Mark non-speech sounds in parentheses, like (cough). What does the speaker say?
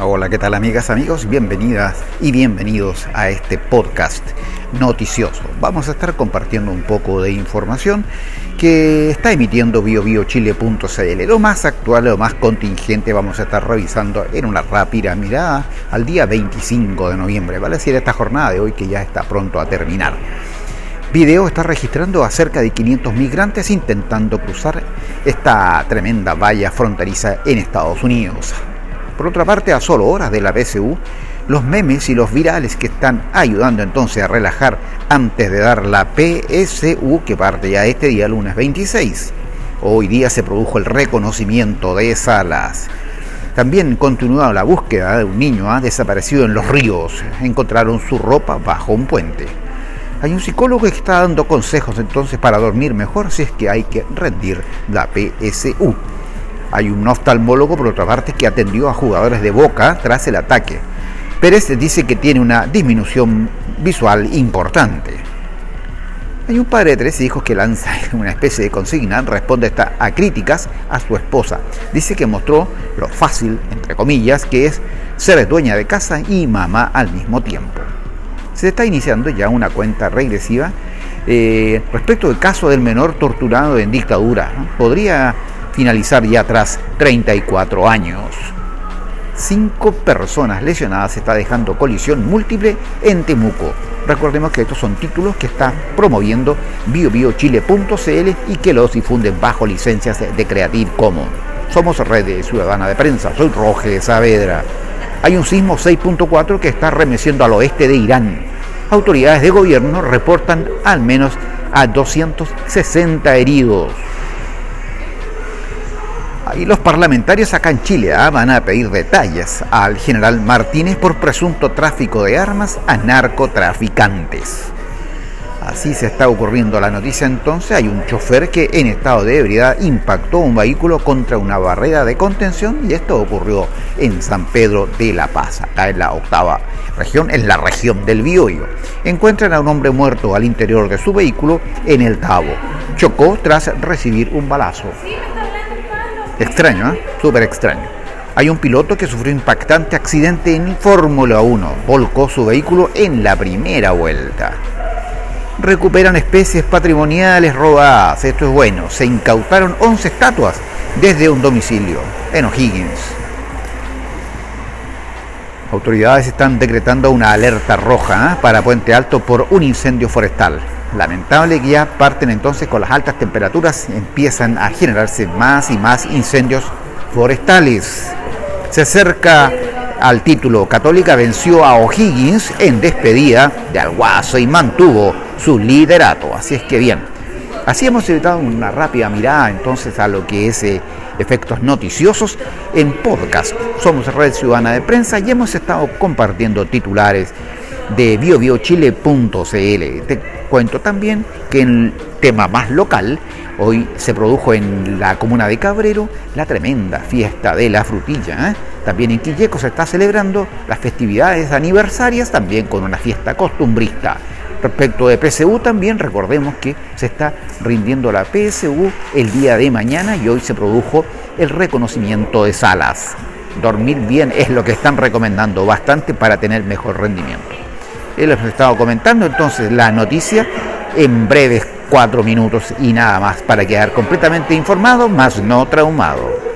Hola, ¿qué tal amigas, amigos? Bienvenidas y bienvenidos a este podcast noticioso. Vamos a estar compartiendo un poco de información que está emitiendo biobiochile.cl. Lo más actual, lo más contingente vamos a estar revisando en una rápida mirada al día 25 de noviembre, vale decir esta jornada de hoy que ya está pronto a terminar. Video está registrando a cerca de 500 migrantes intentando cruzar esta tremenda valla fronteriza en Estados Unidos. Por otra parte, a solo horas de la PSU, los memes y los virales que están ayudando entonces a relajar antes de dar la PSU que parte ya este día, lunes 26. Hoy día se produjo el reconocimiento de Salas. También continúa la búsqueda de un niño ¿ah? desaparecido en los ríos. Encontraron su ropa bajo un puente. Hay un psicólogo que está dando consejos entonces para dormir mejor si es que hay que rendir la PSU. Hay un oftalmólogo, por otra parte, que atendió a jugadores de Boca tras el ataque. Pérez dice que tiene una disminución visual importante. Hay un padre de tres hijos que lanza (laughs) una especie de consigna, responde a críticas a su esposa. Dice que mostró lo fácil, entre comillas, que es ser dueña de casa y mamá al mismo tiempo. Se está iniciando ya una cuenta regresiva eh, respecto del caso del menor torturado en dictadura. Podría finalizar ya tras 34 años. Cinco personas lesionadas está dejando colisión múltiple en Temuco. Recordemos que estos son títulos que está promoviendo biobiochile.cl y que los difunden bajo licencias de Creative Commons. Somos Red Ciudadana de Prensa, soy Roge Saavedra. Hay un sismo 6.4 que está remeciendo al oeste de Irán. Autoridades de gobierno reportan al menos a 260 heridos. Y los parlamentarios acá en Chile ¿ah? van a pedir detalles al general Martínez por presunto tráfico de armas a narcotraficantes. Así se está ocurriendo la noticia entonces. Hay un chofer que en estado de ebriedad impactó un vehículo contra una barrera de contención y esto ocurrió en San Pedro de la Paz, acá en la octava región, en la región del Biobío. Encuentran a un hombre muerto al interior de su vehículo en el Tabo. Chocó tras recibir un balazo. Extraño, ¿eh? Súper extraño. Hay un piloto que sufrió impactante accidente en Fórmula 1. Volcó su vehículo en la primera vuelta. Recuperan especies patrimoniales robadas. Esto es bueno. Se incautaron 11 estatuas desde un domicilio en O'Higgins. Autoridades están decretando una alerta roja ¿eh? para Puente Alto por un incendio forestal. Lamentable ya parten entonces con las altas temperaturas, empiezan a generarse más y más incendios forestales. Se acerca al título. Católica venció a O'Higgins en despedida de Alguazo y mantuvo su liderato. Así es que bien. Así hemos evitado una rápida mirada entonces a lo que es eh, efectos noticiosos en podcast. Somos Red Ciudadana de Prensa y hemos estado compartiendo titulares de biobiochile.cl. cuento también que en el tema más local, hoy se produjo en la comuna de Cabrero la tremenda fiesta de la frutilla. ¿eh? También en Quilleco se está celebrando las festividades aniversarias, también con una fiesta costumbrista. Respecto de PSU también recordemos que se está rindiendo la PSU el día de mañana y hoy se produjo el reconocimiento de salas. Dormir bien es lo que están recomendando bastante para tener mejor rendimiento. Les he estado comentando entonces la noticia en breves cuatro minutos y nada más para quedar completamente informado, más no traumado.